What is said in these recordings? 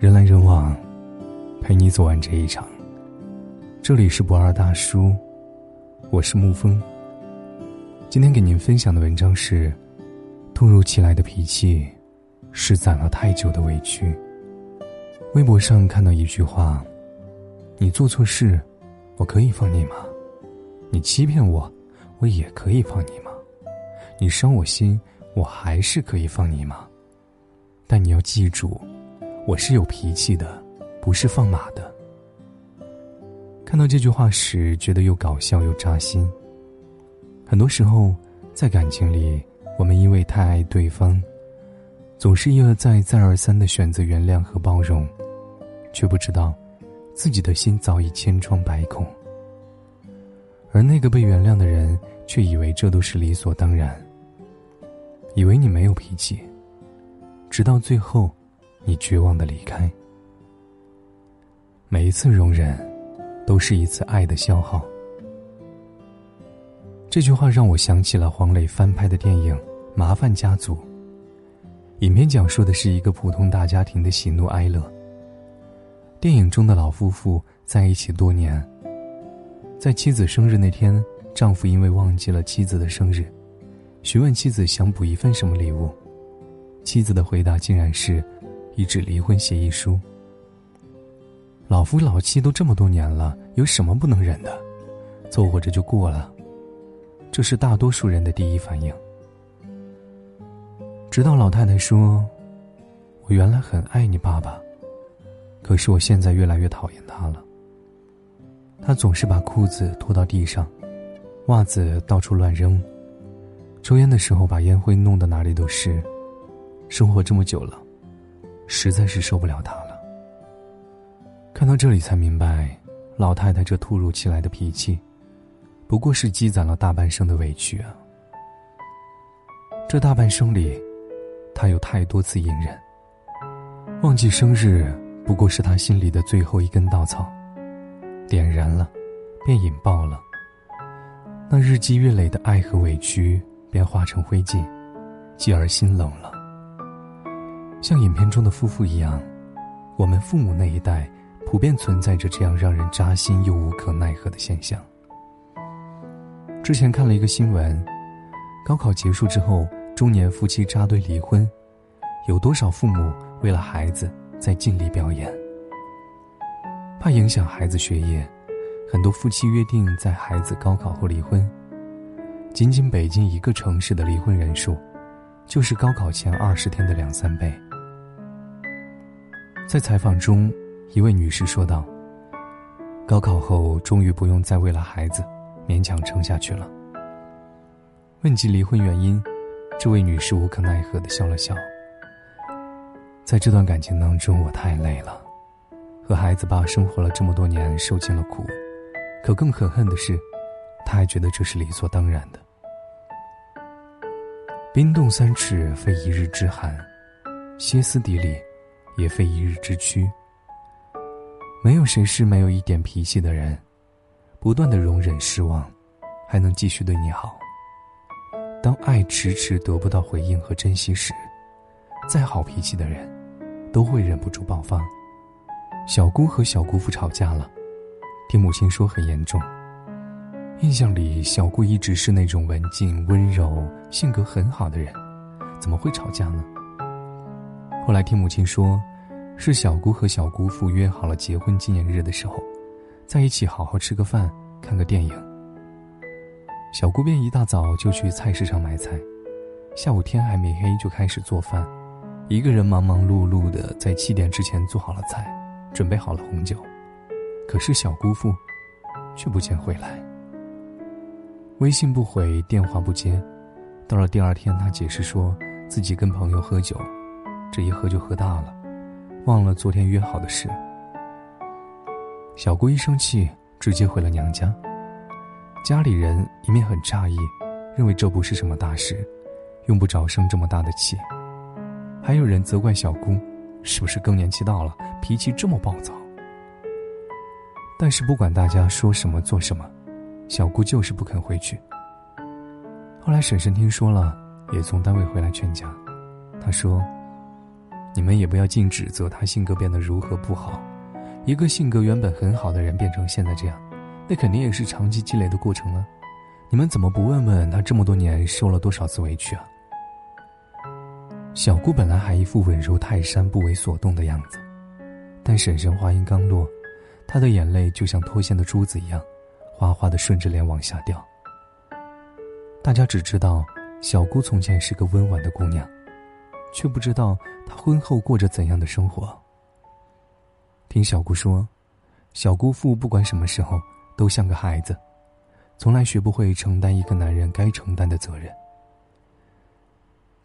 人来人往，陪你走完这一场。这里是不二大叔，我是沐风。今天给您分享的文章是：突如其来的脾气，是攒了太久的委屈。微博上看到一句话：“你做错事，我可以放你吗？你欺骗我，我也可以放你吗？你伤我心，我还是可以放你吗？但你要记住，我是有脾气的，不是放马的。”看到这句话时，觉得又搞笑又扎心。很多时候，在感情里，我们因为太爱对方，总是一而再、再而三的选择原谅和包容，却不知道自己的心早已千疮百孔。而那个被原谅的人，却以为这都是理所当然，以为你没有脾气，直到最后，你绝望的离开。每一次容忍，都是一次爱的消耗。这句话让我想起了黄磊翻拍的电影《麻烦家族》。影片讲述的是一个普通大家庭的喜怒哀乐。电影中的老夫妇在一起多年，在妻子生日那天，丈夫因为忘记了妻子的生日，询问妻子想补一份什么礼物，妻子的回答竟然是一纸离婚协议书。老夫老妻都这么多年了，有什么不能忍的？凑合着就过了。这是大多数人的第一反应。直到老太太说：“我原来很爱你爸爸，可是我现在越来越讨厌他了。他总是把裤子拖到地上，袜子到处乱扔，抽烟的时候把烟灰弄得哪里都是。生活这么久了，实在是受不了他了。”看到这里才明白，老太太这突如其来的脾气。不过是积攒了大半生的委屈啊！这大半生里，他有太多次隐忍。忘记生日，不过是他心里的最后一根稻草，点燃了，便引爆了。那日积月累的爱和委屈，便化成灰烬，继而心冷了。像影片中的夫妇一样，我们父母那一代，普遍存在着这样让人扎心又无可奈何的现象。之前看了一个新闻，高考结束之后，中年夫妻扎堆离婚，有多少父母为了孩子在尽力表演？怕影响孩子学业，很多夫妻约定在孩子高考后离婚。仅仅北京一个城市的离婚人数，就是高考前二十天的两三倍。在采访中，一位女士说道：“高考后，终于不用再为了孩子。”勉强撑下去了。问及离婚原因，这位女士无可奈何的笑了笑。在这段感情当中，我太累了，和孩子爸生活了这么多年，受尽了苦，可更可恨的是，他还觉得这是理所当然的。冰冻三尺，非一日之寒；歇斯底里，也非一日之屈。没有谁是没有一点脾气的人。不断的容忍失望，还能继续对你好。当爱迟迟得不到回应和珍惜时，再好脾气的人，都会忍不住爆发。小姑和小姑父吵架了，听母亲说很严重。印象里，小姑一直是那种文静温柔、性格很好的人，怎么会吵架呢？后来听母亲说，是小姑和小姑父约好了结婚纪念日的时候。在一起好好吃个饭，看个电影。小姑便一大早就去菜市场买菜，下午天还没黑就开始做饭，一个人忙忙碌碌的在七点之前做好了菜，准备好了红酒。可是小姑父却不见回来，微信不回，电话不接。到了第二天，他解释说自己跟朋友喝酒，这一喝就喝大了，忘了昨天约好的事。小姑一生气，直接回了娘家。家里人一面很诧异，认为这不是什么大事，用不着生这么大的气。还有人责怪小姑，是不是更年期到了，脾气这么暴躁？但是不管大家说什么做什么，小姑就是不肯回去。后来婶婶听说了，也从单位回来劝架。她说：“你们也不要尽指责他性格变得如何不好。一个性格原本很好的人变成现在这样，那肯定也是长期积累的过程了。你们怎么不问问他这么多年受了多少次委屈啊？小姑本来还一副稳如泰山、不为所动的样子，但婶婶话音刚落，她的眼泪就像脱线的珠子一样，哗哗的顺着脸往下掉。大家只知道小姑从前是个温婉的姑娘，却不知道他婚后过着怎样的生活。听小姑说，小姑父不管什么时候都像个孩子。从来学不会承担一个男人该承担的责任。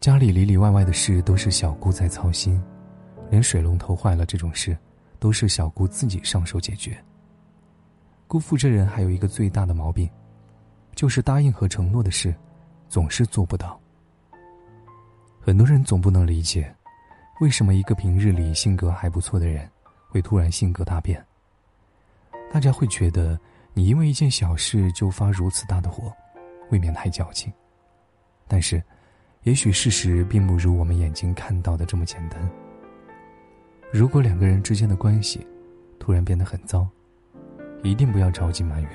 家里里里外外的事都是小姑在操心，连水龙头坏了这种事，都是小姑自己上手解决。姑父这人还有一个最大的毛病，就是答应和承诺的事，总是做不到。很多人总不能理解，为什么一个平日里性格还不错的人，会突然性格大变。大家会觉得。你因为一件小事就发如此大的火，未免太矫情。但是，也许事实并不如我们眼睛看到的这么简单。如果两个人之间的关系突然变得很糟，一定不要着急埋怨，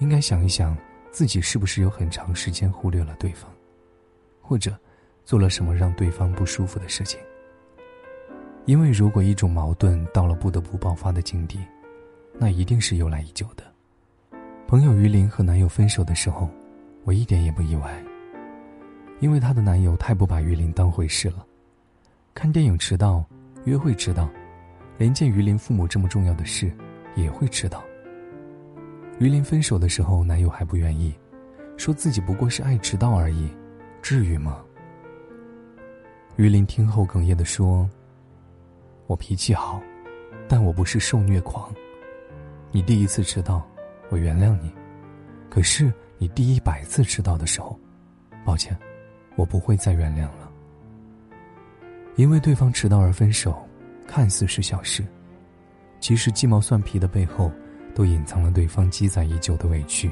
应该想一想自己是不是有很长时间忽略了对方，或者做了什么让对方不舒服的事情。因为如果一种矛盾到了不得不爆发的境地，那一定是由来已久的。朋友于林和男友分手的时候，我一点也不意外，因为她的男友太不把于林当回事了。看电影迟到，约会迟到，连见于林父母这么重要的事也会迟到。于林分手的时候，男友还不愿意，说自己不过是爱迟到而已，至于吗？于林听后哽咽的说：“我脾气好，但我不是受虐狂。”你第一次迟到，我原谅你；可是你第一百次迟到的时候，抱歉，我不会再原谅了。因为对方迟到而分手，看似是小事，其实鸡毛蒜皮的背后，都隐藏了对方积攒已久的委屈。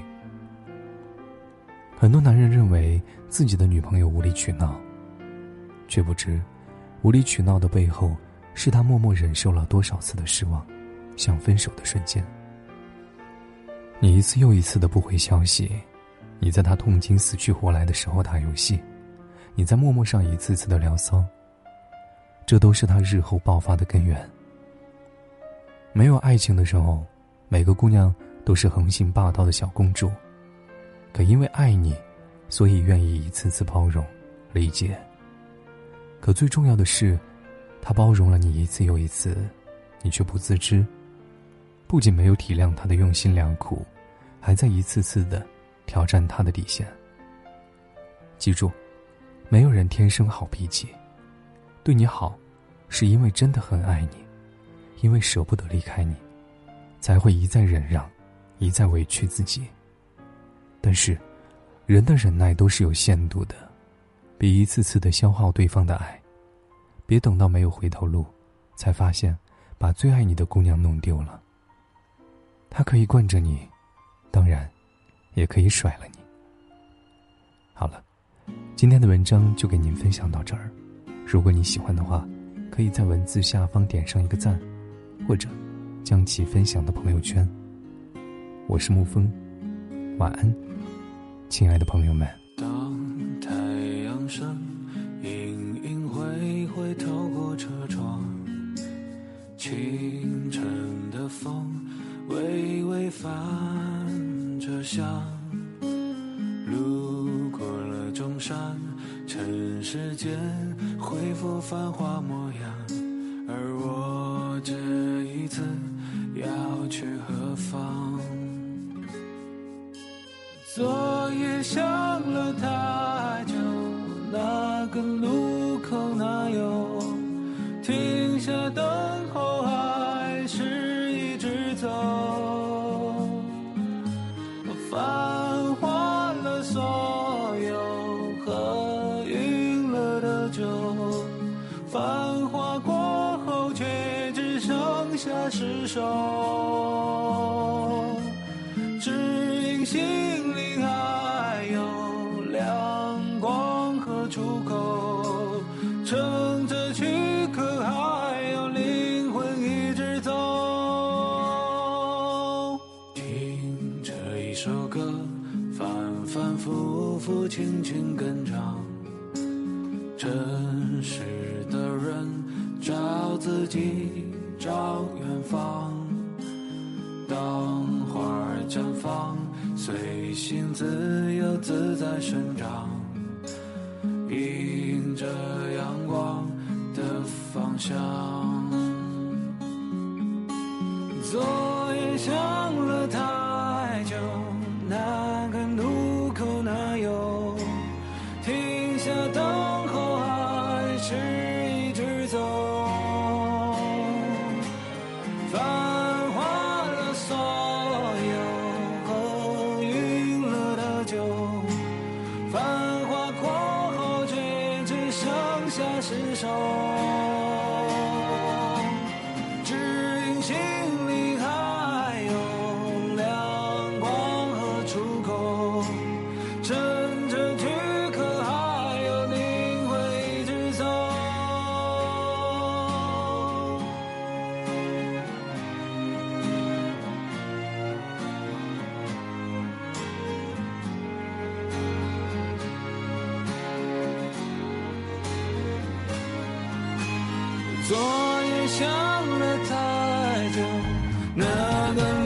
很多男人认为自己的女朋友无理取闹，却不知，无理取闹的背后，是他默默忍受了多少次的失望，想分手的瞬间。你一次又一次的不回消息，你在他痛经死去活来的时候打游戏，你在陌陌上一次次的聊骚。这都是他日后爆发的根源。没有爱情的时候，每个姑娘都是横行霸道的小公主，可因为爱你，所以愿意一次次包容、理解。可最重要的是，他包容了你一次又一次，你却不自知。不仅没有体谅他的用心良苦，还在一次次的挑战他的底线。记住，没有人天生好脾气，对你好，是因为真的很爱你，因为舍不得离开你，才会一再忍让，一再委屈自己。但是，人的忍耐都是有限度的，别一次次的消耗对方的爱，别等到没有回头路，才发现把最爱你的姑娘弄丢了。他可以惯着你，当然，也可以甩了你。好了，今天的文章就给您分享到这儿。如果你喜欢的话，可以在文字下方点上一个赞，或者将其分享到朋友圈。我是沐风，晚安，亲爱的朋友们。着香，路过了中山，尘世间恢复繁华模样，而我这一次要去何方？昨夜想了太久，那个路口哪有停下等候？还是一直走，只随心自由自在生长迎着阳光的方向。昨夜想了太久那个